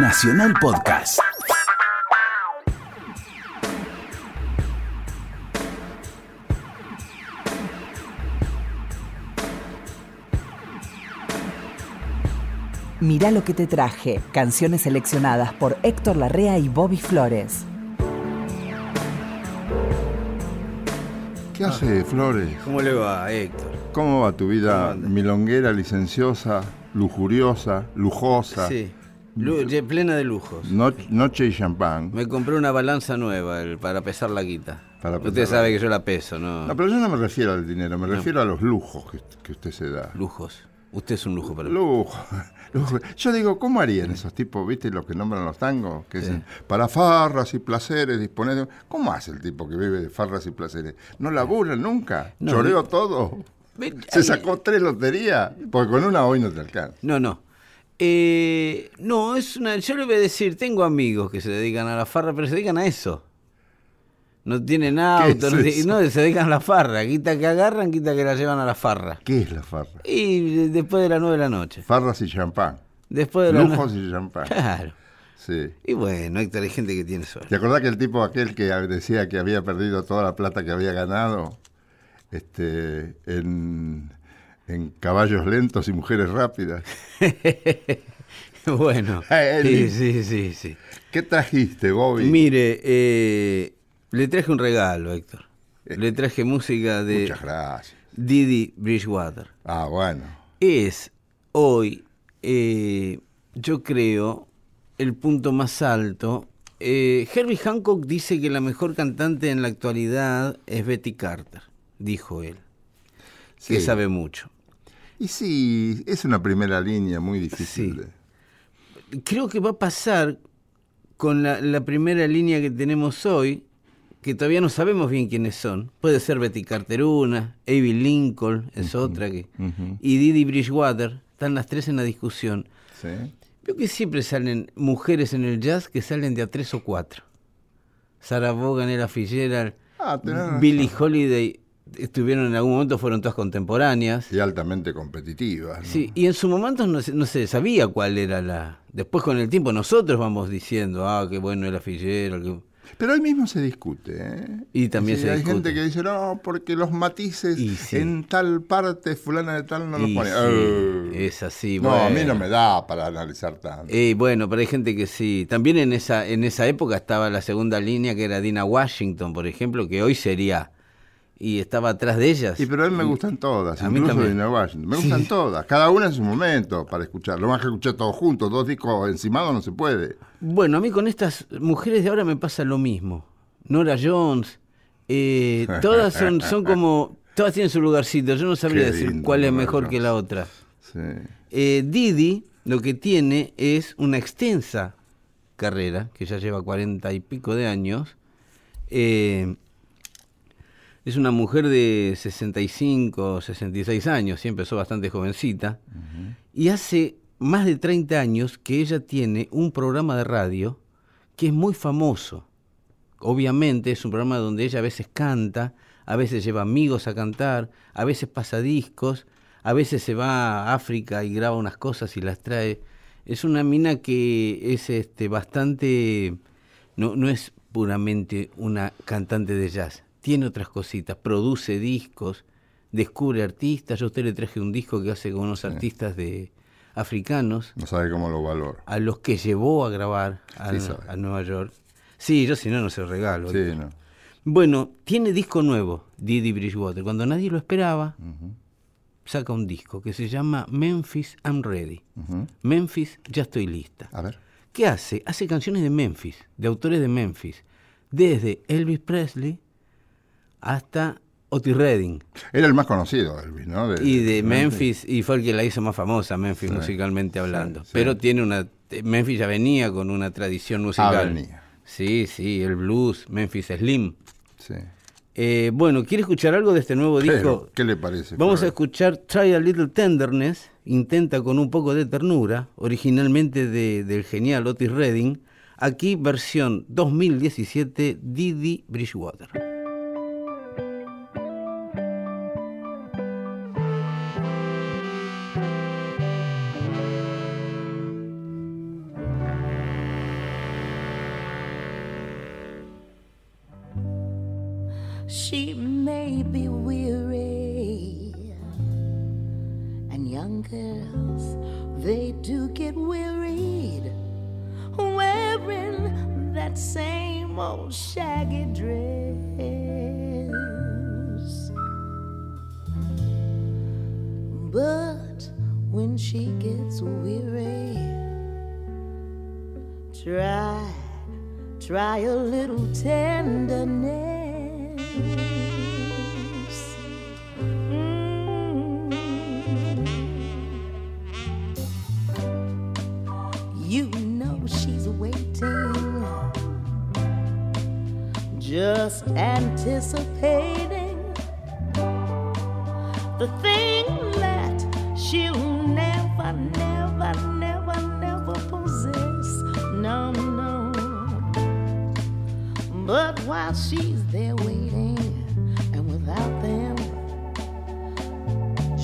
Nacional Podcast. Mirá lo que te traje. Canciones seleccionadas por Héctor Larrea y Bobby Flores. ¿Qué hace, Flores? ¿Cómo le va, Héctor? ¿Cómo va tu ¿Cómo vida milonguera, licenciosa, lujuriosa, lujosa? Sí, lu- plena de lujos. No- noche y champán. Me compré una balanza nueva el- para pesar la guita. Para Usted sabe que yo la peso, ¿no? No, pero yo no me refiero al dinero, me refiero a los lujos que, que usted se da. Lujos. Usted es un lujo para mí. Lujo, lujo. Yo digo, ¿cómo harían esos tipos, viste, los que nombran los tangos? Que Sí. dicen, para farras y placeres, disponer de... ¿Cómo hace el tipo que vive de farras y placeres? ¿No laburan nunca? No, ¿Choreó todo? ¿Se sacó tres loterías? Porque con una hoy no te alcanza. No, no. Eh, no, es una. Yo le voy a decir, tengo amigos que se dedican a la farra, pero se dedican a eso. No tienen auto, es no, eso? no, se dedican a la farra. Quita que agarran, quita que la llevan a la farra. ¿Qué es la farra? Y después de las nueve de la noche. Farras y champán. Después de las Lujos y champán. Claro. Sí. Y bueno, Héctor, hay gente que tiene suerte. ¿Te acordás que el tipo aquel que decía que había perdido toda la plata que había ganado este, en, en caballos lentos y mujeres rápidas? bueno, Eh, sí, li- sí, sí, sí. ¿Qué trajiste, Bobby? Mire, eh, le traje un regalo, Héctor. Le traje música de Muchas gracias. Didi Bridgewater. Ah, bueno. Es hoy, eh, yo creo, el punto más alto. Eh, Herbie Hancock dice que la mejor cantante en la actualidad es Betty Carter, dijo él, que Sí. sabe mucho. Y sí, es una primera línea muy difícil. Sí. creo que va a pasar con la, la primera línea que tenemos hoy, que todavía no sabemos bien quiénes son. Puede ser Betty Carter una, Avi Lincoln es otra, que, y Didi Bridgewater. Están las tres en la discusión. ¿Sí? Veo que siempre salen mujeres en el jazz que salen de a tres o cuatro. Sarah Vaughan, Ella Fitzgerald, Ah. Billie Holiday, estuvieron en algún momento, fueron todas contemporáneas. Y altamente competitiva. ¿no? Sí, y en su momento no se, no se sabía cuál era la... Después con el tiempo nosotros vamos diciendo, ah, qué bueno era Figueroa. qué- Pero hoy mismo se discute. ¿eh? Y también Sí, se hay discute. gente que dice, no, porque los matices Y sí. en tal parte, fulana de tal, no los Y pone. sí, Eh. es así, No, a mí no me da para analizar tanto. Eh, bueno, pero hay gente que sí. También en esa, en esa época estaba la segunda línea que era Dina Washington, por ejemplo, que hoy sería... Y estaba atrás de ellas. Y pero a mí me gustan todas, A mí incluso. Dina Washington. Me Sí. gustan todas, cada una en su momento para escuchar. Lo más que escuché todos juntos, dos discos encimados no se puede. Bueno, a mí con estas mujeres de ahora me pasa lo mismo. Nora Jones, eh, todas son, son como, todas tienen su lugarcito. Yo no sabría Qué decir lindo, cuál es Nora mejor que la otra. Sí. Eh, Didi lo que tiene es una extensa carrera, que ya lleva cuarenta y pico de años. Eh, es una mujer de 65, 66 años, sí empezó bastante jovencita. Y hace más de 30 años que ella tiene un programa de radio que es muy famoso. Obviamente es un programa donde ella a veces canta, a veces lleva amigos a cantar, a veces pasa discos, a veces se va a África y graba unas cosas y las trae. Es una mina que es este bastante no, no es puramente una cantante de jazz, tiene otras cositas, produce discos, descubre artistas. Yo a usted le traje un disco que hace con unos artistas de africanos, No sabe cómo lo valoro. a los que llevó a grabar a, Sí sabe. a Nueva York. Sí, yo si no, no se lo regalo. Sí, no. Bueno, tiene disco nuevo, Didi Bridgewater. Cuando nadie lo esperaba, saca un disco que se llama Memphis I'm Ready. Memphis, ya estoy lista. A ver. ¿Qué hace? Hace canciones de Memphis, de autores de Memphis, desde Elvis Presley hasta Otis Redding. Era el más conocido, Elvis, ¿no? Y de Memphis, y fue el que la hizo más famosa, Memphis Sí, musicalmente hablando. sí. Pero tiene una. Memphis ya venía con una tradición musical. Ah, venía. Sí, sí, el blues, Memphis Slim. Sí. Eh, bueno, ¿quiere escuchar algo de este nuevo disco? Pero, ¿qué le parece? Vamos a escuchar Try a Little Tenderness, intenta con un poco de ternura, originalmente de- del genial Otis Redding, aquí versión 2017 Didi Bridgewater.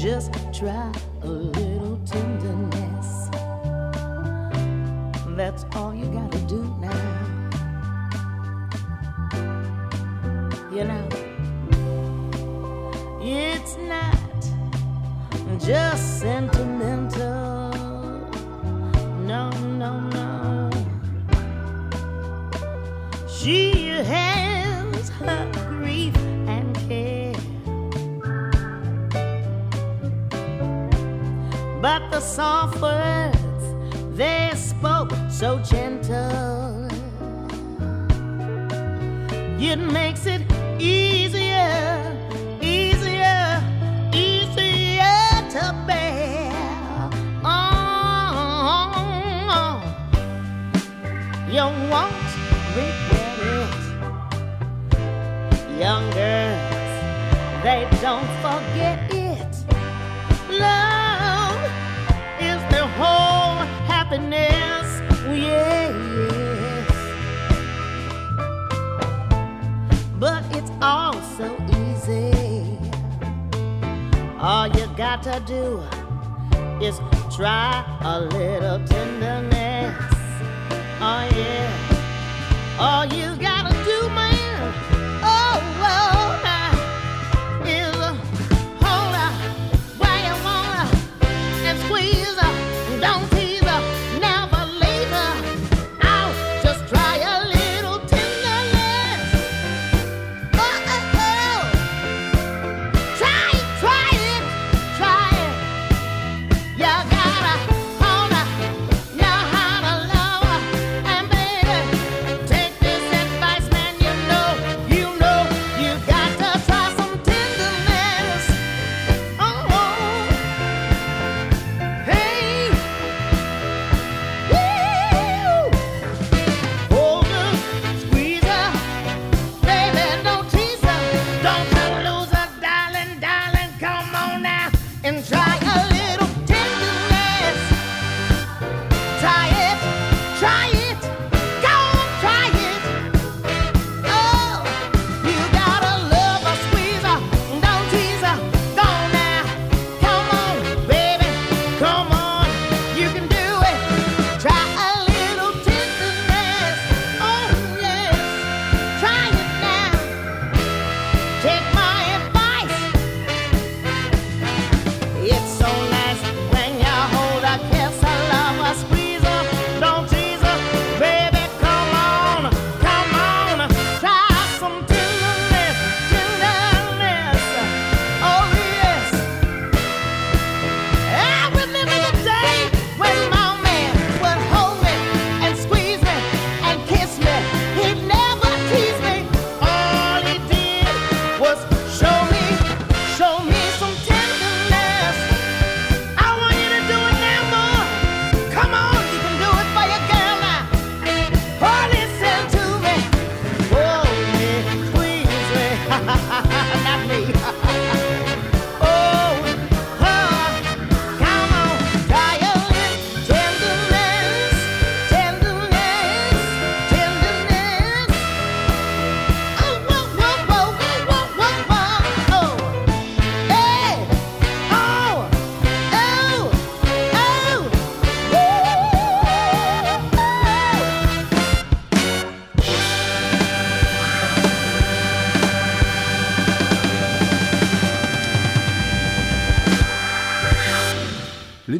just try a little tenderness. That's all you gotta do now. You know, it's not just sentimental. No, no, no. She had. but the soft words they spoke so gentle. It makes it easier, easier, easier to bear. Oh, oh. you won't regret it. Young girls, they don't forget. happiness. Oh, yeah, yeah. But it's all so easy. All you got to do is try a little tenderness. Oh, yeah. All you got.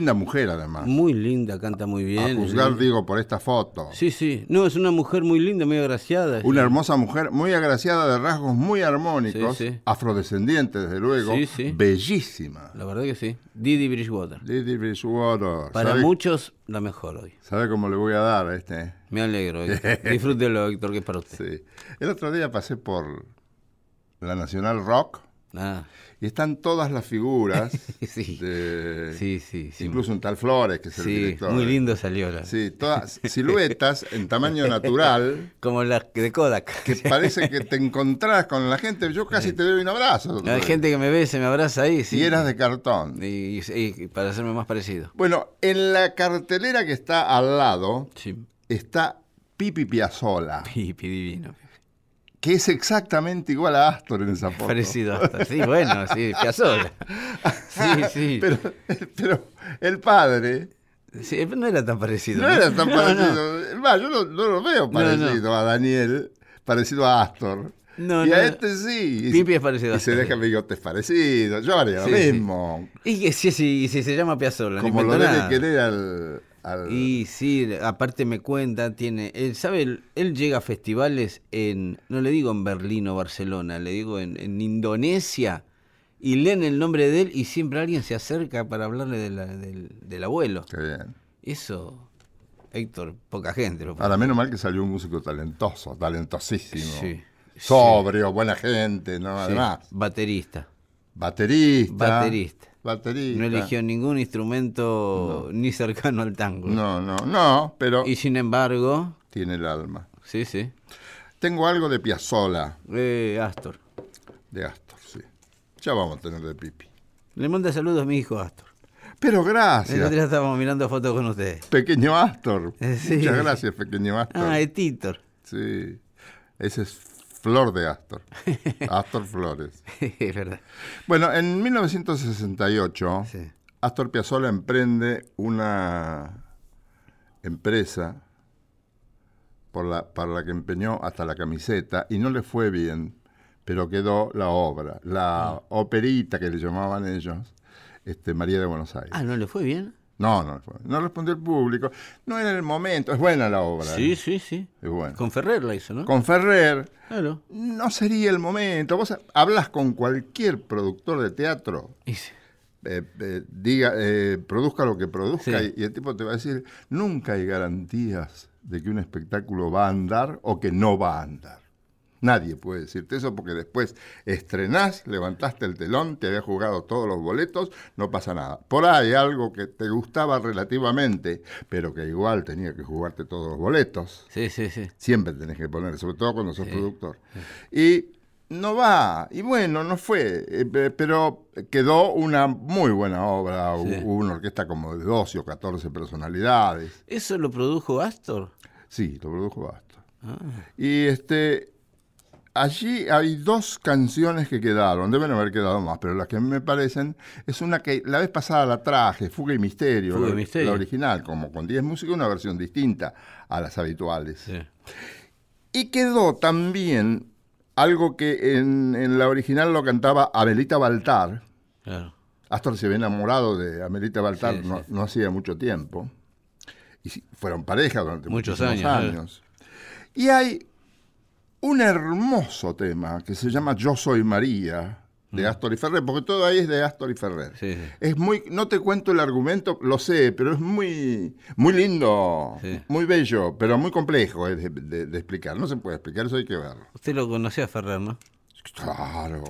Linda mujer además. Muy linda, canta muy bien. a juzgar, digo, por esta foto. Sí, sí. No, es una mujer muy linda, muy agraciada. Una hermosa mujer, muy agraciada de rasgos muy armónicos, Sí, afrodescendiente desde luego, Sí, sí. bellísima. La verdad que sí. Didi Bridgewater. Lady Bridgewater. Para ¿Sabe, muchos, la mejor hoy. sabe cómo le voy a dar a este? Me alegro. Héctor. Disfrútelo, Héctor, que es para usted. Sí. El otro día pasé por la Nacional Rock Ah, y están todas las figuras sí. de Sí, sí, sí. incluso un tal Flores que es el Sí, director. muy lindo salió. La... Sí, todas siluetas en tamaño natural Como las de Kodak. que parece que te encontrás con la gente. Yo casi te doy un abrazo. Hay gente que me ve, se me abraza ahí. Sí. Y eras de cartón. Y, y- y para hacerme más parecido. Bueno, en la cartelera que está al lado está Pipi Piazzola, Pipi divino. Que es exactamente igual a Astor en esa foto. Parecido hasta. Sí, bueno, sí, Piazzolla. Sí, sí. Pero, pero el padre Sí, no era tan parecido. no era tan No, parecido. Es más, yo no, no lo veo No, parecido a Daniel, parecido a Astor. No, y no. a este sí. Y- Pipi es parecido a Y se Astor. deja bigotes parecidos. Yo haría Sí, lo sí. mismo. Y que sí, sí, sí, se llama Piazzolla. no Como lo debe querer al. Al- Y sí, aparte me cuenta, tiene, él sabe, él, él llega a festivales en, no le digo en Berlín o Barcelona, le digo en, en Indonesia, y leen el nombre de él y siempre alguien se acerca para hablarle de la- del, del abuelo. Qué bien. Eso, Héctor, poca gente lo. Ahora, menos mal que salió un músico talentoso, talentosísimo. Sí, Sobrio, buena gente, ¿no? Sí, Además, baterista. baterista. Baterista. Baterista. No eligió ningún instrumento ni cercano al tango. No, no, no, pero Y sin embargo, tiene el alma. sí, sí, Tengo algo de Piazzola, eh, Astor. de Astor, sí. Ya vamos a tener de Pipi. Le manda saludos a mi hijo Astor. Pero El otro gracias, día estábamos mirando fotos con ustedes. pequeño Astor. Sí. Muchas gracias, pequeño Astor. Ah, es Titor. Sí, ese es Flor de Astor. Astor Flores. es verdad. Bueno, en 1968, Sí. Astor Piazzolla emprende una empresa por la, para la que empeñó hasta la camiseta y no le fue bien, pero quedó la obra, la Ah. operita que le llamaban ellos, este, María de Buenos Aires. Ah, ¿no le fue bien? No, no, no respondió el público, no era el momento, es buena la obra, Sí, ¿eh? sí, sí. es buena. Con Ferrer la hizo, ¿no? Con Ferrer, Claro. no sería el momento. Vos hablas con cualquier productor de teatro Y sí. eh, eh, diga, eh, produzca lo que produzca Sí. y, y el tipo te va a decir, nunca hay garantías de que un espectáculo va a andar o que no va a andar. Nadie puede decirte eso porque después estrenás, levantaste el telón, te había jugado todos los boletos, no pasa nada. Por ahí algo que te gustaba relativamente, pero que igual tenía que jugarte todos los boletos. Sí, sí, sí. Siempre tenés que poner, sobre todo cuando sos productor. Y no va, y bueno, no fue, eh, pe- pero quedó una muy buena obra, Sí. hubo una orquesta como de 12 o 14 personalidades. ¿Eso lo produjo Astor? Sí, lo produjo Basto. Ah, Y este, allí hay dos canciones que quedaron, deben haber quedado más, pero las que a mí me parecen, es una que la vez pasada la traje, Fuga y Misterio, Fuga y la, Misterio. la original, como con 10 músicos, una versión distinta a las habituales. sí. Y quedó también algo que en, en la original lo cantaba Abelita Baltar. Claro. Astor se había enamorado de Amelita Baltar Sí, no, sí. no hacía mucho tiempo. Y fueron pareja durante Muchos años, años. Y hay un hermoso tema que se llama Yo Soy María, de Astor y Ferrer, porque todo ahí es de Astor y Ferrer. Mm. Sí, sí. Es muy, no te cuento el argumento, lo sé, pero es muy, muy lindo, Sí. muy bello, pero muy complejo eh, de, de- de explicar. No se puede explicar, eso hay que verlo. Usted lo conocía a Ferrer, ¿no? Claro,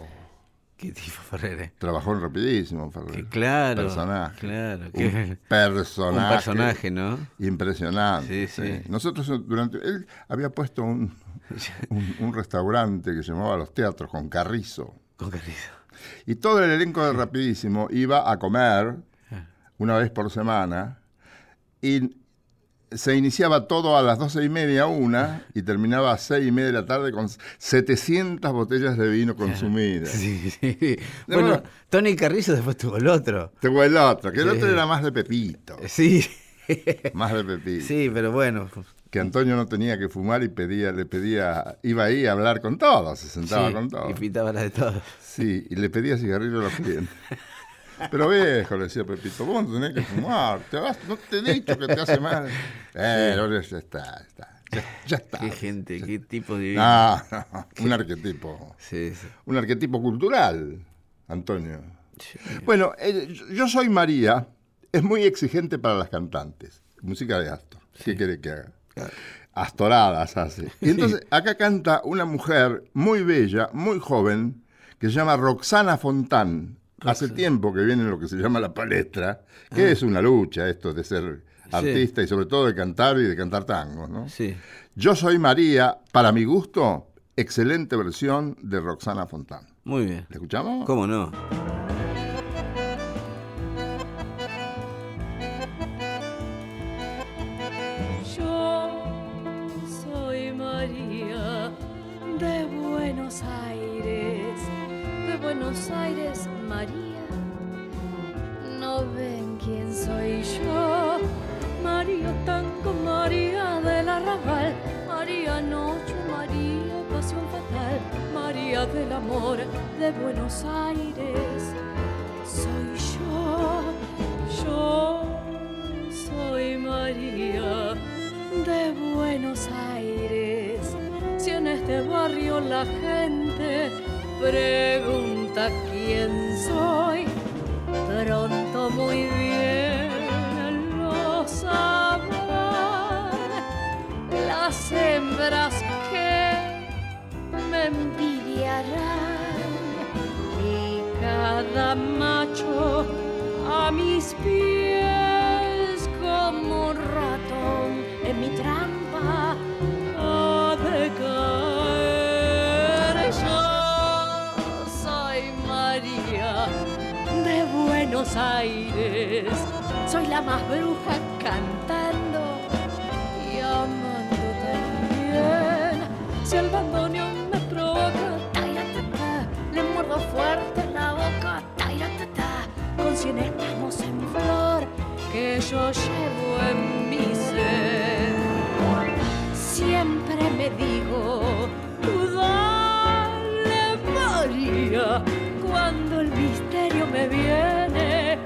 ¿Qué tipo Ferrer es? trabajó en rapidísimo, Ferrer. Que claro. Personaje. Claro. Un que- personaje. Un personaje, ¿no? Impresionante. Sí, sí. Nosotros eh, durante él había puesto un, un, un restaurante que se llamaba Los Teatros con Carrizo. Con cariño. Y todo el elenco de Rapidísimo iba a comer una vez por semana y se iniciaba todo a las doce y media, una, y terminaba a seis y media de la tarde con 700 botellas de vino consumidas. Sí, sí. Bueno. Tony Carrizo después tuvo el otro. Tengo el otro, que el Sí. otro era más de Pepito, Sí. más de Pepito. Sí, pero bueno. Que Antonio no tenía que fumar y pedía, le pedía, iba ahí a hablar con todos, se sentaba sí, con todos. Y pitaba la de todos. Sí, y le pedía cigarrillo a los clientes. Pero viejo, le decía Pepito, vos no tenés que fumar, te vas, no te he dicho que te hace mal. Eh, ya está, está, ya, ya está. Qué gente, qué tipo de... No, no, un arquetipo. Sí, sí. Un arquetipo cultural, Antonio. Bueno, eh, yo soy María, es muy exigente para las cantantes. Música de Astor. ¿Qué quiere que haga? Astoradas hace. Y entonces acá canta una mujer muy bella, muy joven, que se llama Roxana Fontán. Hace tiempo que viene en lo que se llama la palestra, que es una lucha esto de ser artista y sobre todo de cantar y de cantar tango, ¿no? Sí. Yo soy María, para mi gusto, excelente versión de Roxana Fontán. Muy bien. ¿La escuchamos? ¿Cómo no? Tango, María del Arrabal, María Noche, María Pasión Fatal, María del Amor de Buenos Aires. Soy yo, yo soy María de Buenos Aires. Si en este barrio la gente pregunta quién soy, pronto muy bien lo sabrán. Las que me envidiarán y cada macho a mis pies como un ratón en mi trampa ha de caer. Yo soy María de Buenos Aires, soy la más bruja yo llevo en mi ser. Siempre me digo, tú María, cuando el misterio me viene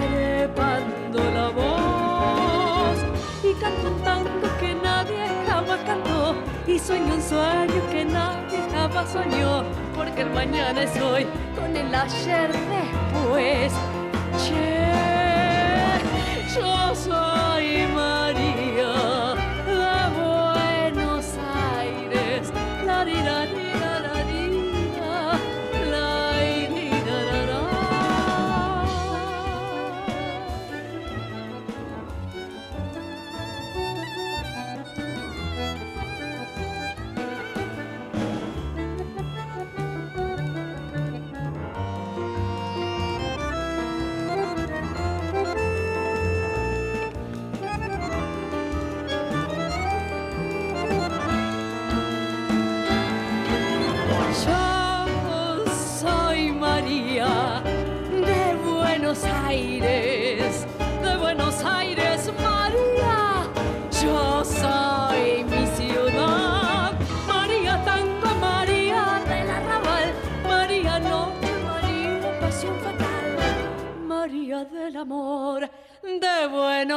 trepando la voz y canto un tango que nadie jamás cantó y sueño un sueño que nadie jamás soñó porque el mañana es hoy con el ayer después Che, yo soy María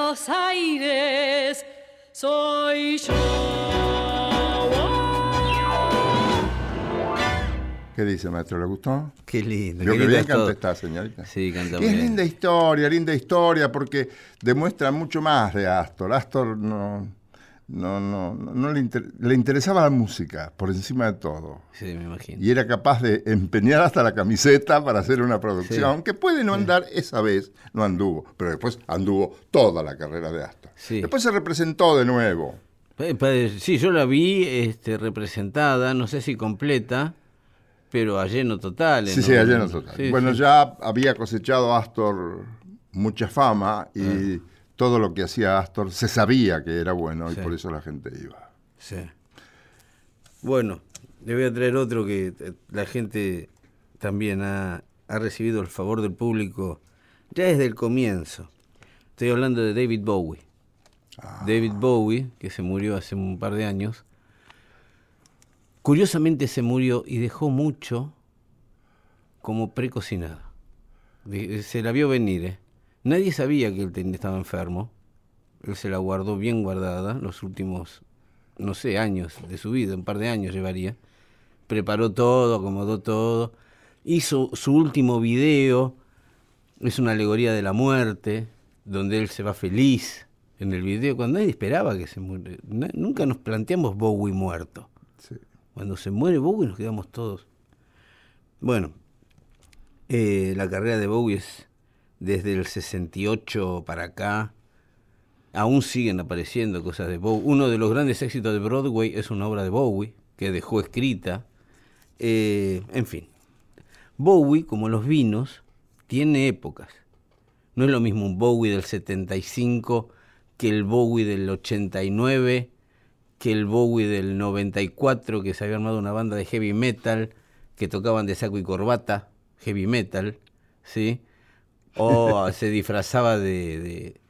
Buenos Aires. Soy yo. ¿Qué dice, maestro? ¿Le gustó? Qué lindo. Yo qué que lindo bien canta esta señorita. Sí, canta Y muy es bien. linda historia, linda historia, porque demuestra mucho más de Astor. Astor no, no, no, no le, inter- le interesaba la música por encima de todo. Sí, me imagino. Y era capaz de empeñar hasta la camiseta para hacer una producción, Sí. que puede no andar esa vez, no anduvo, pero después anduvo toda la carrera de Astor. Sí. Después se representó de nuevo. Pa- pa- Sí, yo la vi este, representada, no sé si completa, pero a lleno total. Sí, ¿no? sí, allá en total. Sí, bueno, sí. ya había cosechado Astor mucha fama y todo lo que hacía Astor se sabía que era bueno y por eso la gente iba. Sí. Bueno, le voy a traer otro que eh, la gente también ha, ha recibido el favor del público ya desde el comienzo. Estoy hablando de David Bowie. David Bowie, que se murió hace un par de años. Curiosamente se murió y dejó mucho como precocinado. se la vio venir. ¿eh? Nadie sabía que él ten- estaba enfermo. Él se la guardó bien guardada los últimos, no sé, años de su vida, un par de años llevaría. Preparó todo, acomodó todo. Hizo su último video, es una alegoría de la muerte, donde él se va feliz en el video, cuando nadie esperaba que se muera. Nunca nos planteamos Bowie muerto. Sí. Cuando se muere Bowie nos quedamos todos. Bueno, eh, la carrera de Bowie es desde el 68 para acá. Aún siguen apareciendo cosas de Bowie. Uno de los grandes éxitos de Broadway es una obra de Bowie que dejó escrita. Eh, en fin, Bowie, como los vinos, tiene épocas. No es lo mismo un Bowie del 75 que el Bowie del 89, que el Bowie del 94, que se había armado una banda de heavy metal, que tocaban de saco y corbata, heavy metal, ¿sí? O se disfrazaba de, de,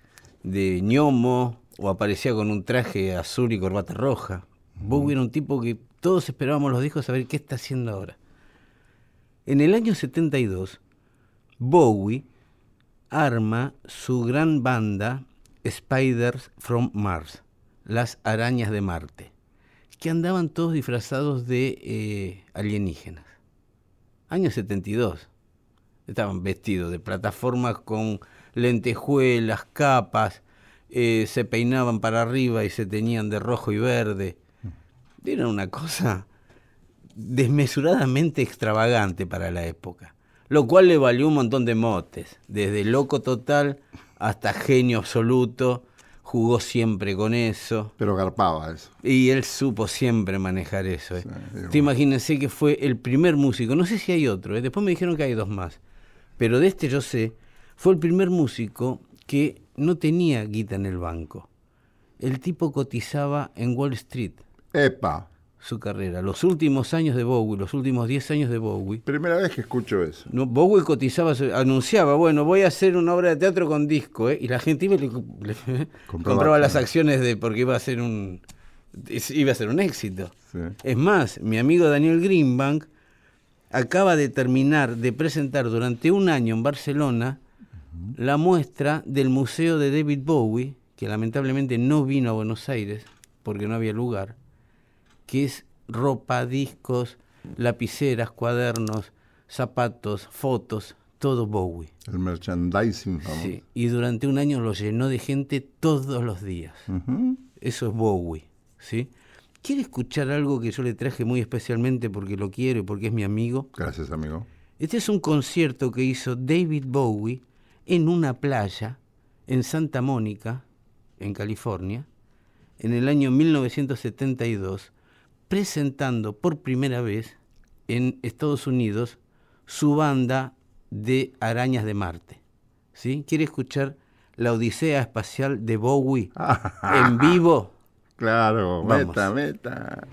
de ñomo, o aparecía con un traje azul y corbata roja. Bowie era un tipo que todos esperábamos los discos a ver qué está haciendo ahora. En el año 72, Bowie arma su gran banda Spiders from Mars, las arañas de Marte, que andaban todos disfrazados de eh, alienígenas. Año 72. Estaban vestidos de plataformas con lentejuelas, capas, eh, se peinaban para arriba y se teñían de rojo y verde. Era una cosa desmesuradamente extravagante para la época, lo cual le valió un montón de motes, desde loco total hasta genio absoluto, jugó siempre con eso. Pero garpaba eso. Y él supo siempre manejar eso. ¿eh? Sí, igual. imagínense que fue el primer músico, no sé si hay otro, ¿eh? después me dijeron que hay dos más, pero de este yo sé, fue el primer músico que no tenía guita en el banco. El tipo cotizaba en Wall Street Epa, su carrera. Los últimos años de Bowie, los últimos 10 años de Bowie, primera vez que escucho eso. no, Bowie cotizaba, anunciaba, bueno, voy a hacer una obra de teatro con disco, ¿eh? y la gente iba y le, le- compraba las acciones de porque iba a ser un iba a ser un éxito. Sí. Es más, mi amigo Daniel Greenbank acaba de terminar de presentar durante un año en Barcelona la muestra del Museo de David Bowie, que lamentablemente no vino a Buenos Aires porque no había lugar, que es ropa, discos, lapiceras, cuadernos, zapatos, fotos, todo Bowie. El merchandising famoso. Sí, y durante un año lo llenó de gente todos los días. Eso es Bowie, ¿sí? ¿Quiere escuchar algo que yo le traje muy especialmente porque lo quiero y porque es mi amigo? Gracias, amigo. Este es un concierto que hizo David Bowie en una playa en Santa Mónica, en California, en el año 1972, presentando por primera vez en Estados Unidos su banda de Arañas de Marte. ¿Sí? ¿Quiere escuchar la Odisea Espacial de Bowie en vivo? Claro, Vamos. meta, meta.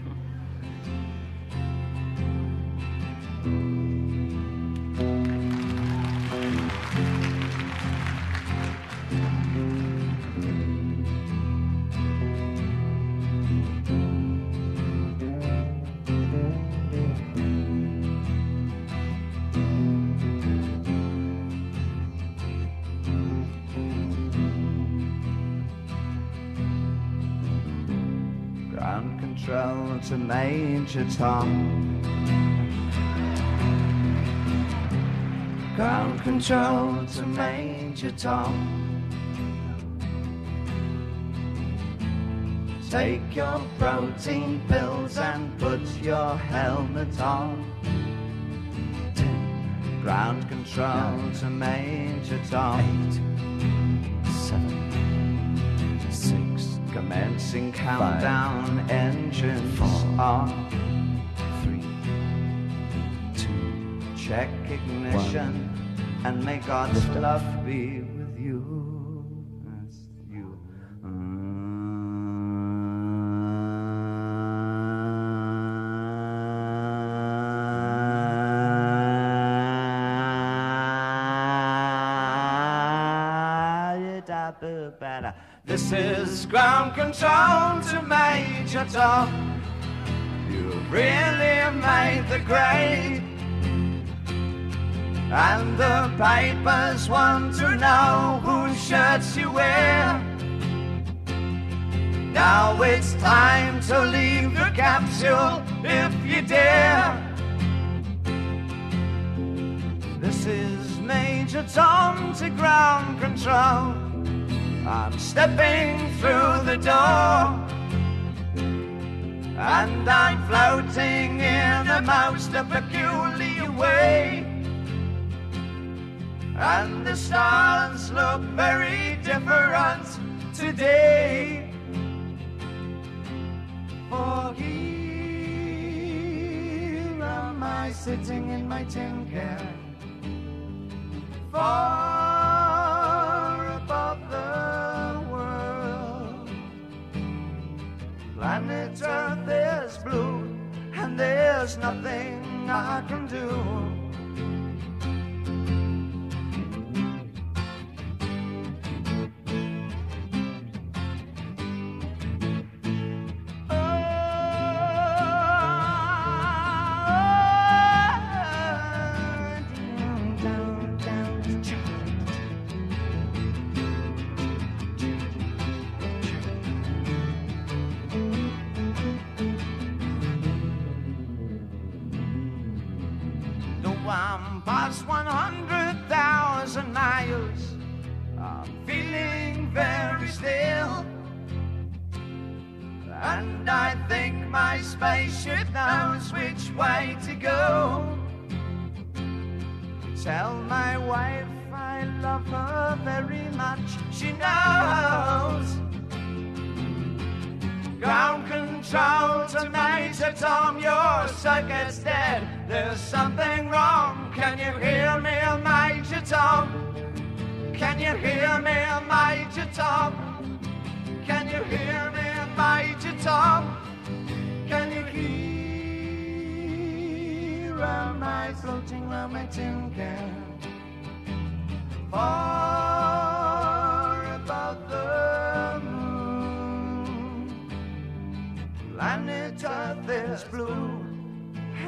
To Tom. Ground control to Major Tom. Take your protein pills and put your helmet on. Ground control to Major Tom. Commencing countdown, engines on. Three, two, check ignition, and may God's love be with you. Control to Major Tom. You really made the grade. And the papers want to know whose shirts you wear. Now it's time to leave the capsule if you dare. This is Major Tom to ground control. I'm stepping through the door. And I'm floating in a most peculiar way. And the stars look very different today. For here am I sitting in my tin can, far Planet Earth is blue, and there's nothing I can do. Circuit's dead. There's something wrong. Can you hear me, Major Tom? Can you hear me, Major Tom? Can you hear me, Major Tom? Can you hear I floating round my tin can? Far above the moon. Planet Earth is blue,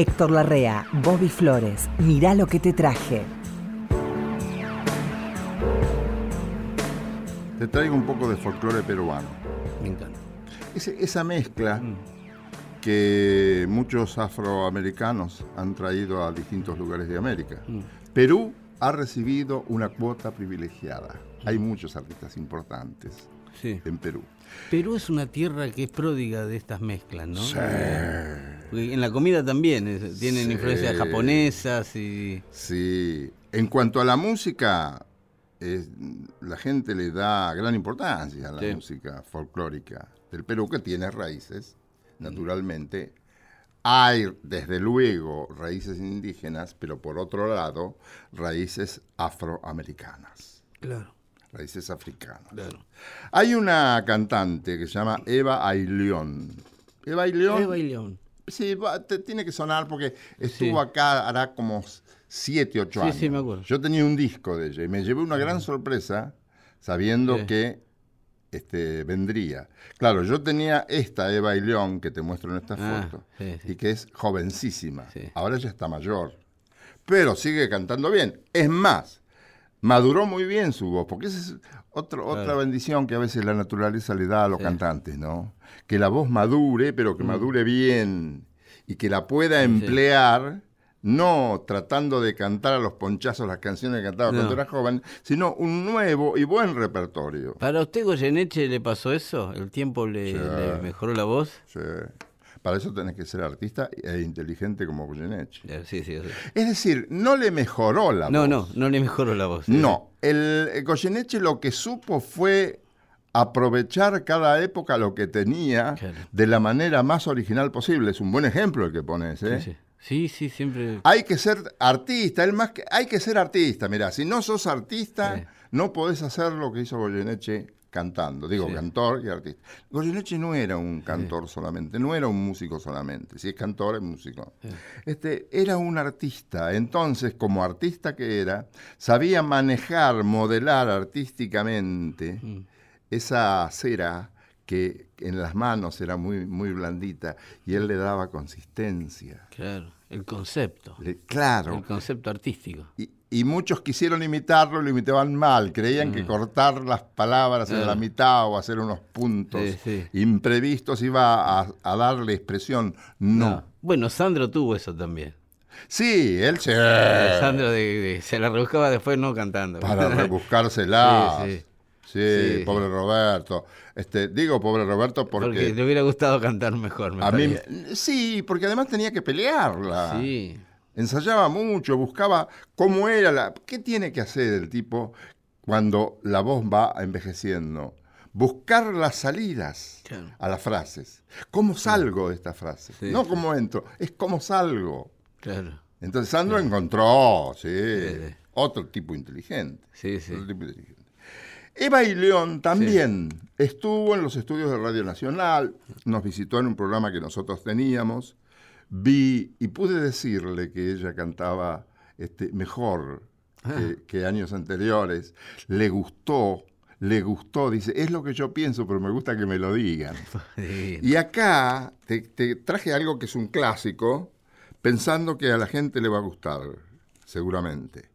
Héctor Larrea, Bobby Flores, mirá lo que te traje. Te traigo un poco de folclore peruano. Me encanta. Ese- esa mezcla que muchos afroamericanos han traído a distintos lugares de América. Perú ha recibido una cuota privilegiada. Hay muchos artistas importantes Sí. en Perú. Perú es una tierra que es pródiga de estas mezclas, ¿no? Porque En la comida también, es- tienen Sí. influencias japonesas y... Sí, en cuanto a la música, es- la gente le da gran importancia a la Sí. música folclórica del Perú, que tiene raíces, naturalmente. Hay, desde luego, raíces indígenas, pero por otro lado, raíces afroamericanas, Claro, raíces africanas. claro. Hay una cantante que se llama Eva Ailión. Eva Ailión. Eva y León. Sí, va- te- tiene que sonar porque estuvo Sí. acá hará como 7, 8 Sí, años. sí, me acuerdo. Yo tenía un disco de ella y me llevé una gran sorpresa sabiendo Sí. que este, vendría. Claro, yo tenía esta Eva y León que te muestro en esta Ah, foto sí, sí. y que es jovencísima. Sí. Ahora ya está mayor, pero sigue cantando bien. Es más, maduró muy bien su voz, porque esa es otro- otra bendición que a veces la naturaleza le da a los Sí. cantantes, ¿no? Que la voz madure, pero Mm. que madure bien y que la pueda emplear, no tratando de cantar a los ponchazos las canciones que cantaba cuando era joven, sino un nuevo y buen repertorio. ¿Para usted, Goyeneche, le pasó eso? ¿El tiempo le, Sí. le mejoró la voz? Sí. Para eso tenés que ser artista e inteligente como Goyeneche. Eh, Sí, sí. sí. Es decir, no le mejoró la No, voz. no, no le mejoró la voz. No, el, el Goyeneche lo que supo fue aprovechar cada época lo que tenía Claro. de la manera más original posible. Es un buen ejemplo el que pones, ¿eh? Sí, sí. Sí, sí, siempre. Hay que ser artista, el más que, hay que ser artista. Mira, si no sos artista, Sí. no podés hacer lo que hizo Goyeneche cantando. Digo, Sí. cantor y artista. Goyeneche no era un cantor solamente, no era un músico solamente. Si es cantor, es músico. Este, era un artista. Entonces, como artista que era, sabía manejar, modelar artísticamente Mm. esa cera que en las manos era muy, muy blandita y él le daba consistencia. Claro. El concepto. Le- claro. El concepto artístico. Y, y muchos quisieron imitarlo, lo imitaban mal. Creían que cortar las palabras en Mm. La mitad o hacer unos puntos Sí, sí. imprevistos iba a, a darle expresión. No. Bueno, Sandro tuvo eso también. Sí, él se... Sandro de- de- se la rebuscaba después no cantando. Para Sí, sí. Sí. pobre Roberto. Este, digo pobre Roberto Porque, porque, le hubiera gustado cantar mejor, me a mí parece. sí, porque además tenía que pelearla. Sí. Ensayaba mucho, buscaba cómo era la. ¿Qué tiene que hacer el tipo cuando la voz va envejeciendo? Buscar las salidas Claro. a las frases. ¿Cómo salgo de esta frase? Sí. No cómo entro, es cómo salgo. Claro. Entonces Sandro encontró, sí, sí. otro tipo inteligente. Sí, sí. Otro tipo inteligente. Eva y León también estuvo en los estudios de Radio Nacional, nos visitó en un programa que nosotros teníamos, vi y pude decirle que ella cantaba este, mejor que, que años anteriores, le gustó, le gustó, dice, es lo que yo pienso, pero me gusta que me lo digan. Y acá te, te traje algo que es un clásico, pensando que a la gente le va a gustar, seguramente.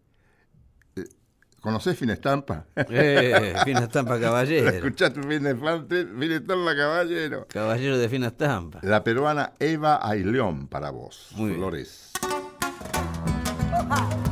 ¿Conocés Finestampa? Eh, fina estampa ¿La caballero. escuchaste Finestampa? Finestampa Caballero. Caballero de fina estampa. La peruana Eva Aileón para vos, Muy bien. Flores. Qué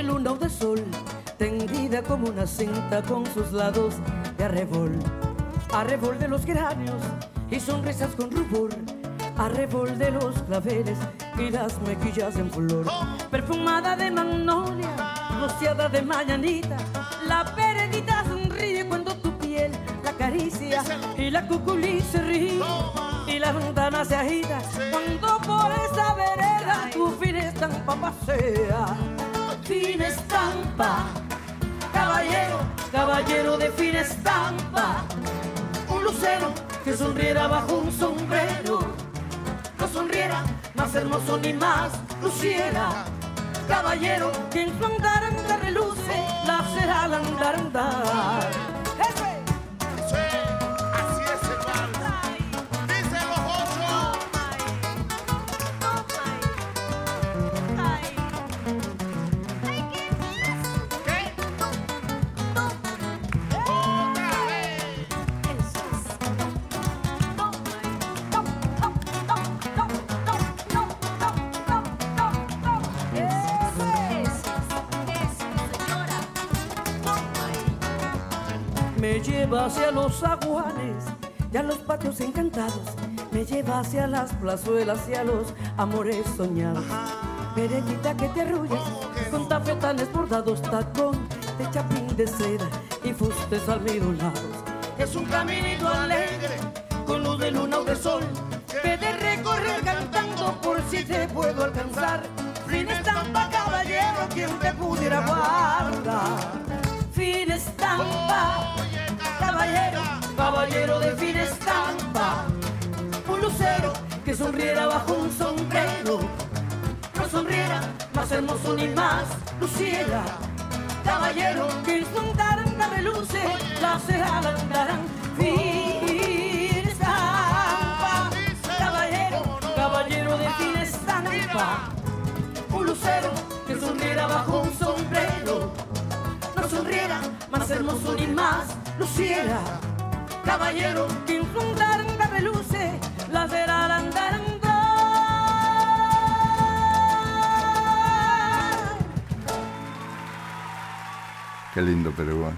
de luna o de sol, tendida como una cinta con sus lados de arrebol. Arrebol de los geranios y sonrisas con rubor. Arrebol de los claveles y las mejillas en flor. Perfumada de magnolia, rociada de mañanita. La veredita sonríe cuando tu piel la acaricia y la cuculí se ríe y la ventana se agita cuando por esa vereda tu fina estampa pasea. Fina estampa, caballero, caballero de fina estampa, un lucero que sonriera bajo un sombrero, no sonriera más hermoso ni más luciera. Caballero, que en su andar anda reluce, la será andar andar. Me lleva hacia los aguanes y a los patios encantados. Me lleva hacia las plazuelas y a los amores soñados. Perequita que te arrullas con tafetanes bordados, tacón de chapín de seda y fustes almidonados. Es un caminito alegre con luz de luna o de sol que de recorrer cantando por si te puedo alcanzar. Fin estampa, caballero, quien te pudiera guardar. Fin estampa, caballero, de fin estampa. Un lucero que sonriera bajo un sombrero, no sonriera más hermoso ni más luciera. Caballero que en su andaranda reluce, la ceja la andarán. Fin estampa, caballero, caballero de fin estampa. Un lucero que sonriera bajo un sombrero no sonriera más hermoso ni más luciera. Caballero, que la reluce, la Qué lindo Perú. ¿eh?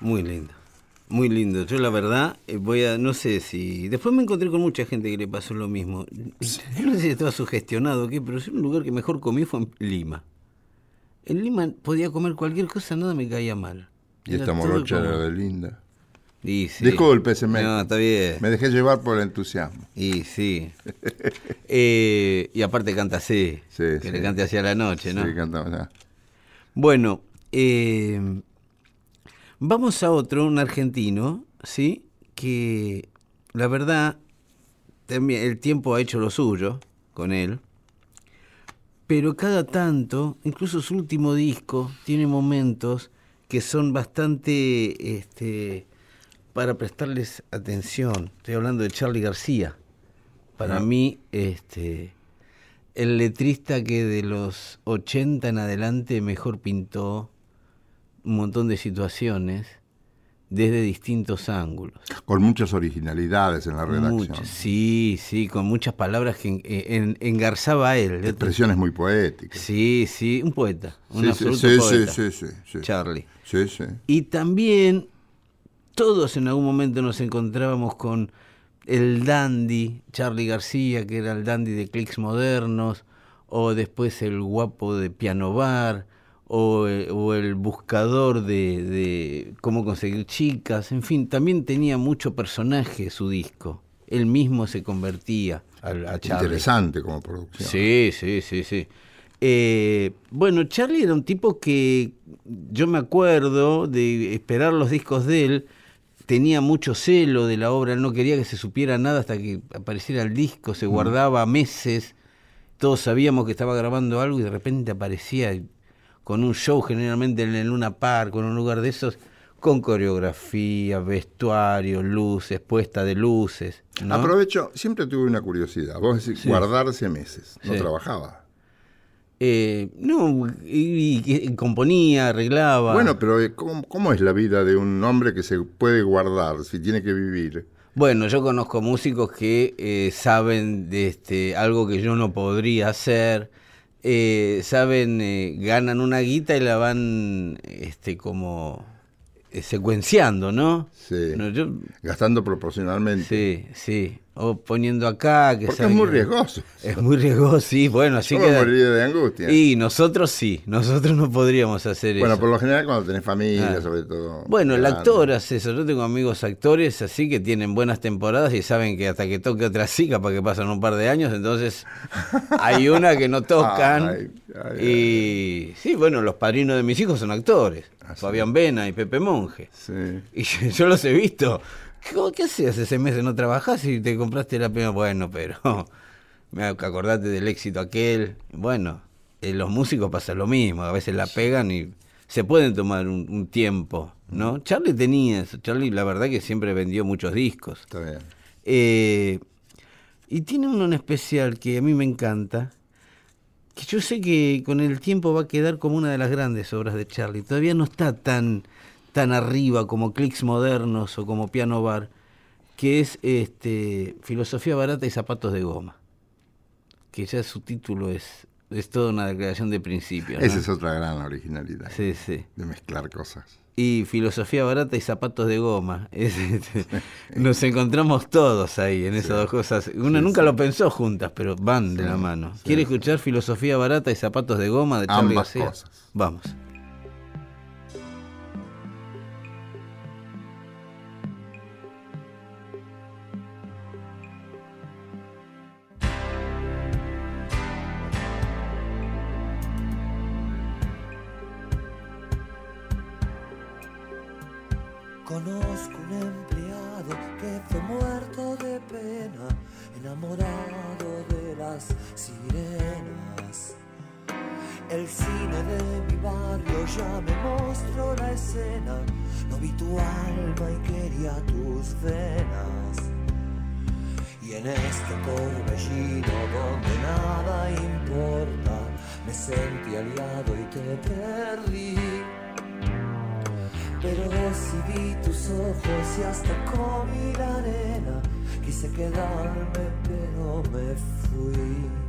Muy lindo. Muy lindo. Yo la verdad eh, voy a, no sé si... Después me encontré con mucha gente que le pasó lo mismo. No sé si estaba sugestionado o qué, pero es un lugar que mejor comí fue en Lima. En Lima podía comer cualquier cosa, nada me caía mal. Y Era esta morocha era de linda. Y sí. Discúlpeseme. No, está bien. Me dejé llevar por el entusiasmo. Y sí. Eh, y aparte canta así. Sí, que sí. le cante hacia la noche, ¿no? Sí, cantaba ya. Bueno, eh, vamos a otro, un argentino, ¿sí? Que la verdad, el tiempo ha hecho lo suyo con él, pero cada tanto, incluso su último disco, tiene momentos que son bastante este, para prestarles atención. Estoy hablando de Charlie García. Para mí, este, el letrista que de los 80 en adelante mejor pintó un montón de situaciones desde distintos ángulos. Con muchas originalidades en la redacción. Muchas, sí, sí, con muchas palabras que en- en- engarzaba a él. Expresiones muy poéticas. Sí, sí, un poeta, un Sí, sí, absoluto sí, poeta. sí, sí, sí. Charlie. Sí, sí. Y también todos en algún momento nos encontrábamos con el dandy, Charlie García, que era el dandy de clics modernos, o después el guapo de piano bar, o, eh, o el buscador de, de cómo conseguir chicas, en fin, también tenía mucho personaje su disco. Él mismo se convertía al- a Charlie. Interesante como producción. Sí, sí, sí, sí. Eh, bueno, Charlie era un tipo que yo me acuerdo de esperar los discos de él, tenía mucho celo de la obra, él no quería que se supiera nada hasta que apareciera el disco, se guardaba meses, todos sabíamos que estaba grabando algo y de repente aparecía con un show generalmente en el Luna Park, en un lugar de esos, con coreografía, vestuario, luces, puesta de luces. ¿no? Aprovecho, siempre tuve una curiosidad. Vos decís Sí. guardarse meses. No Sí. trabajaba. Eh, no, y, y- componía, arreglaba. Bueno, pero eh, ¿cómo, cómo es la vida de un hombre que se puede guardar si tiene que vivir? Bueno, yo conozco músicos que eh, saben de este, algo que yo no podría hacer. eh, saben, ganan una guita y la van este, como secuenciando, ¿no? Sí. No, yo- Gastando proporcionalmente. sí, sí. O poniendo acá. Que Porque es muy que- riesgoso. Es muy riesgoso, sí. Bueno, así ¿Cómo que. moriría de angustia? Y nosotros sí, nosotros no podríamos hacer bueno, eso. por lo general cuando tenés familia, Ah. sobre todo. Bueno, el actor hace eso. Yo tengo amigos actores así que tienen buenas temporadas y saben que hasta que toque otra chica para que pasan un par de años, entonces hay una que no tocan. Ay, ay, y sí, bueno, los padrinos de mis hijos son actores. Ah. Fabián Vena y Pepe Monge. Sí. Y yo los he visto. ¿Cómo, ¿Qué hacías ese mes? ¿No trabajás y te compraste la primera? Bueno, pero me acordate del éxito aquel. Bueno, en los músicos pasa lo mismo. A veces la pegan y se pueden tomar un, un tiempo, ¿no? Charlie tenía eso. Charlie, la verdad, que siempre vendió muchos discos. Está bien. Eh, y tiene uno en especial que a mí me encanta, que yo sé que con el tiempo va a quedar como una de las grandes obras de Charlie. Todavía no está tan, tan arriba como Clicks Modernos o como Piano Bar, que es este, Filosofía Barata y Zapatos de Goma. Que ya su título es, es toda una declaración de principio. ¿no? Esa es otra gran originalidad. Sí, sí. De mezclar cosas. Y filosofía barata y zapatos de goma. Es, este, nos encontramos todos ahí en esas dos cosas. Una nunca lo pensó juntas, pero van de la mano. ¿Quiere escuchar filosofía barata y zapatos de goma de Charlie Ambas García? cosas. Vamos. Ya me mostró la escena, no vi tu alma y quería tus venas. Y en este torbellino donde nada importa, me sentí aliado y te perdí. Pero decidí tus ojos y hasta comí la arena. Quise quedarme, pero me fui.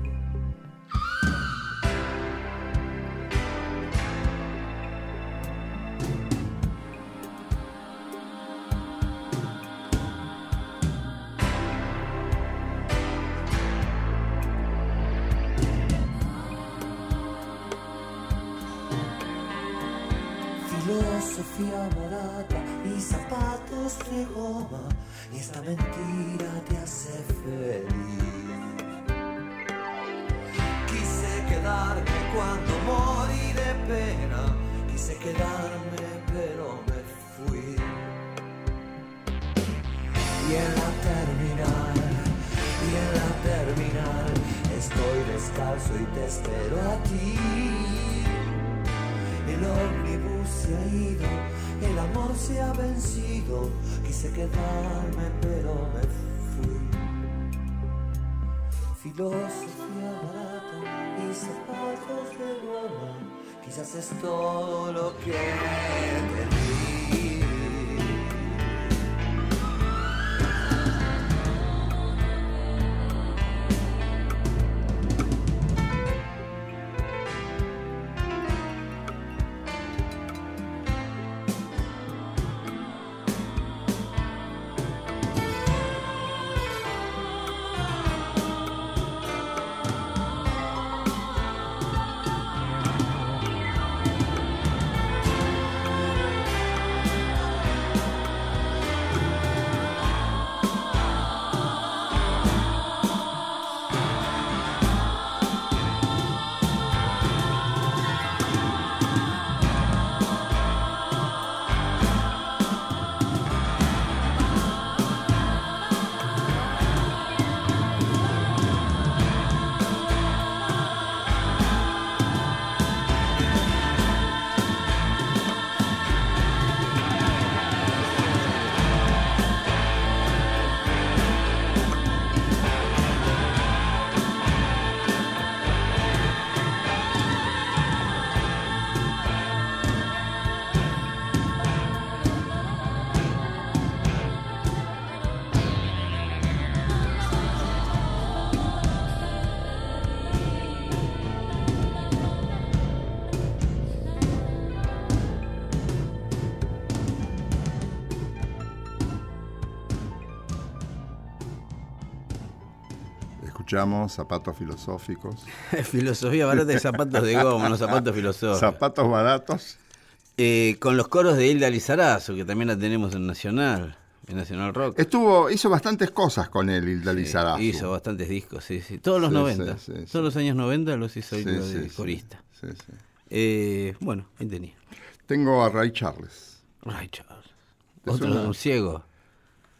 Y esta mentira te hace feliz. Quise quedarme cuando morí de pena, quise quedarme pero me fui. Y en la terminal, y en la terminal, estoy descalzo y te espero a ti. El ómnibus se ha ido, el amor se ha vencido. Quise quedarme, pero me fui. Filosofía barata y zapatos de goma, quizás es todo lo que te di. Escuchamos zapatos filosóficos, Filosofía barata de zapatos de goma, los zapatos filosóficos. zapatos baratos. Eh, con los coros de Hilda Lizarazo, que también la tenemos en Nacional, en Nacional Rock. Estuvo, hizo bastantes cosas con él, Hilda Sí, Lizarazu. hizo bastantes discos, sí, sí. Todos los Sí, 90. sí, sí, sí. Todos los años 90 los hizo Hilda de corista. Sí, sí. Eh, bueno, ahí tenía. Tengo a Ray Charles, Ray Charles. ¿Te Otro, un ciego.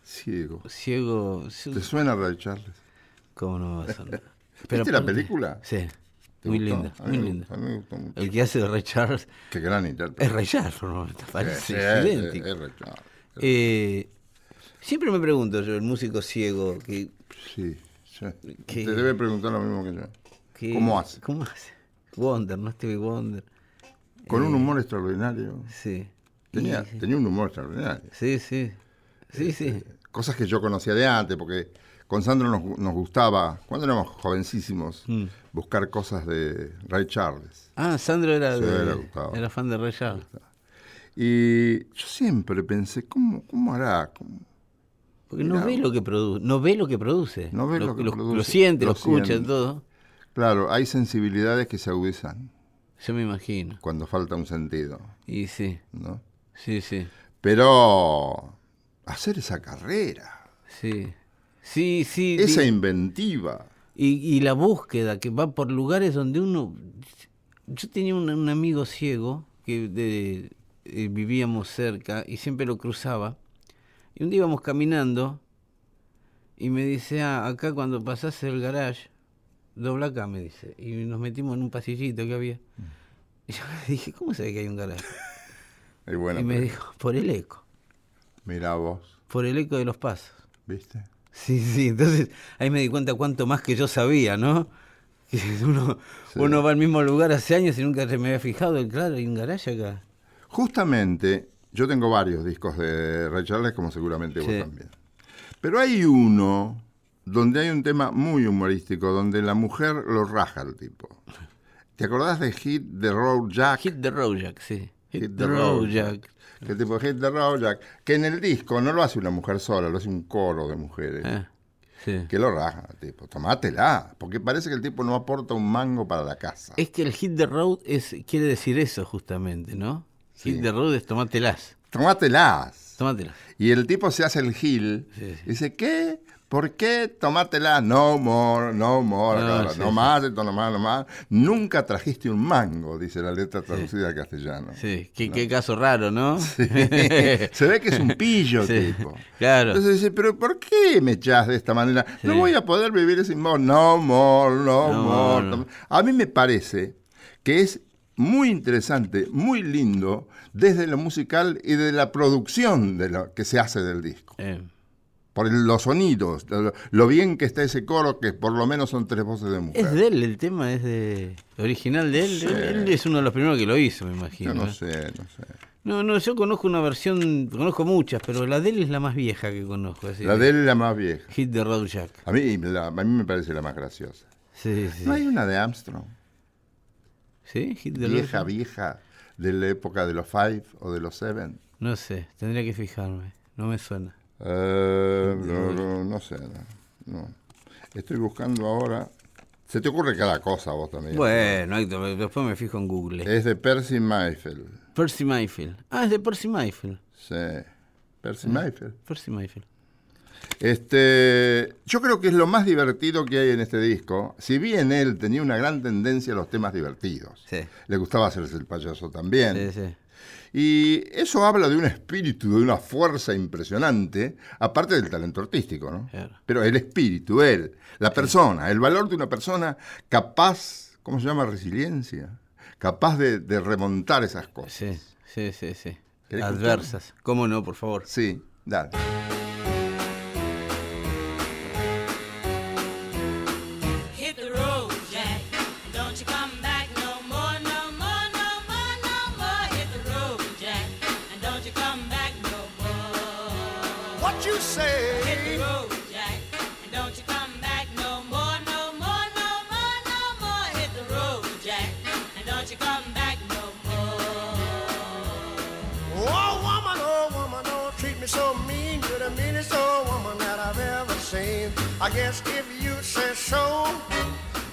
ciego. Ciego. ¿Te suena Ray Charles? ¿Cómo no va a sonar? ¿Viste la película? Sí. ¿Te Muy gustó? linda, muy linda. gustó, a mí me gustó mucho. El que hace de Ray Charles Qué gran intérprete. es Ray Charles, ¿no? Sí, parece sí, idéntico. es- es Ray Charles. Eh, siempre me pregunto yo, el músico ciego, que, Sí, sí. Te debe preguntar lo mismo que yo. que- ¿Cómo hace? ¿Cómo hace? Wonder, ¿no? Stevie Wonder. Con un Eh, humor extraordinario. Sí. Tenía, Y- tenía un humor extraordinario. Sí, sí. Sí, sí. Cosas que yo conocía de antes, porque con Sandro nos, gu- nos gustaba, cuando éramos jovencísimos, Mm. buscar cosas de Ray Charles. Ah, Sandro era, Sí, de- era fan de Ray Charles. Y yo siempre pensé, ¿cómo, cómo hará? ¿Cómo? Porque no Mirá. ve lo que produce. No ve lo que produce. No ve lo que produce, Lo siente, lo, lo escucha, siente. todo. Claro, hay sensibilidades que se agudizan Yo me imagino. cuando falta un sentido, Y sí, ¿no? sí, sí. Pero hacer esa carrera, Sí. Sí, sí. esa inventiva, Y, y la búsqueda que va por lugares donde uno... Yo tenía un, un amigo ciego que de- eh, vivíamos cerca y siempre lo cruzaba. Y un día íbamos caminando y me dice, ah, acá cuando pasás el garage, dobla acá, me dice. Y nos metimos en un pasillito que había. Y yo le dije, ¿cómo sabe que hay un garage? y bueno, y me pero dijo, por el eco, mira vos, por el eco de los pasos. ¿viste? Sí, sí, entonces ahí me di cuenta cuánto más que yo sabía, ¿no? Que uno, Sí. uno va al mismo lugar hace años y nunca se me había fijado, claro, hay un garaje acá. Justamente Yo tengo varios discos de Ray Charles, como seguramente vos también. Pero hay uno donde hay un tema muy humorístico, donde la mujer lo raja al tipo. ¿Te acordás de Hit the Road Jack? Hit the Road Jack, sí. Hit, Hit the the Road Road Jack. Que el tipo Hit the Road Jack. Que en el disco no lo hace una mujer sola, lo hace un coro de mujeres. Ah, sí. Que lo raja, tipo. Tomátela. Porque parece que el tipo no aporta un mango para la casa. Es que el Hit the Road es, quiere decir eso justamente, ¿no? Sí. Hit the Road es tomátelas. Tomátelas. Tomátelas. Y el tipo se hace el gil. Sí, sí. Dice, ¿qué? ¿Por qué? Tomátela. No more, no more. No, sí, no sí. más, esto no más, no más. Nunca trajiste un mango, dice la letra traducida al castellano. Sí, qué, qué caso raro, ¿no? Se ve que es un pillo, Sí, tipo. claro. Entonces dice, pero ¿por qué me echás de esta manera? No Sí. voy a poder vivir sin vos. No more, no, No more. more. A mí me parece que es muy interesante, muy lindo, desde lo musical y de la producción de lo que se hace del disco. Eh, Por el- los sonidos, lo, bien que está ese coro, que por lo menos son tres voces de mujer. es de él, el tema es de original de él. Sí. Él, él es uno de los primeros que lo hizo, me imagino. Yo no sé, no sé. No, no, yo conozco una versión, conozco muchas, pero la de él es la más vieja que conozco. así La de él es la más vieja. Hit the Road Jack. A mí, la- a mí me parece la más graciosa. Sí, sí. ¿No hay una de Armstrong? ¿Sí? Hit the Vieja, vieja, de la época de los Five o de los Seven. No sé, tendría que fijarme. No me suena. Eh, no, no, no sé. No. Estoy buscando ahora. Se te ocurre cada cosa vos también. Bueno, Héctor, después me fijo en Google. Es de Percy Mayfield. Percy Mayfield. Ah, es de Percy Mayfield. Sí. Percy Mayfield. Percy Mayfield. Este, yo creo que es lo más divertido que hay en este disco. Si bien él tenía una gran tendencia a los temas divertidos. Sí. Le gustaba hacerse el payaso también. Sí, sí. Y eso habla de un espíritu, de una fuerza impresionante, aparte del talento artístico, ¿no? Claro. Pero el espíritu, él, la persona, el valor de una persona capaz, ¿cómo se llama? Resiliencia. Capaz de, de remontar esas cosas. Sí, sí, sí, sí. ¿Querés Adversas. ¿Cómo no, por favor? Sí, dale. I guess if you say so,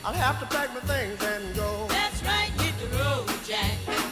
I'll have to pack my things and go. That's right, hit the road, Jack.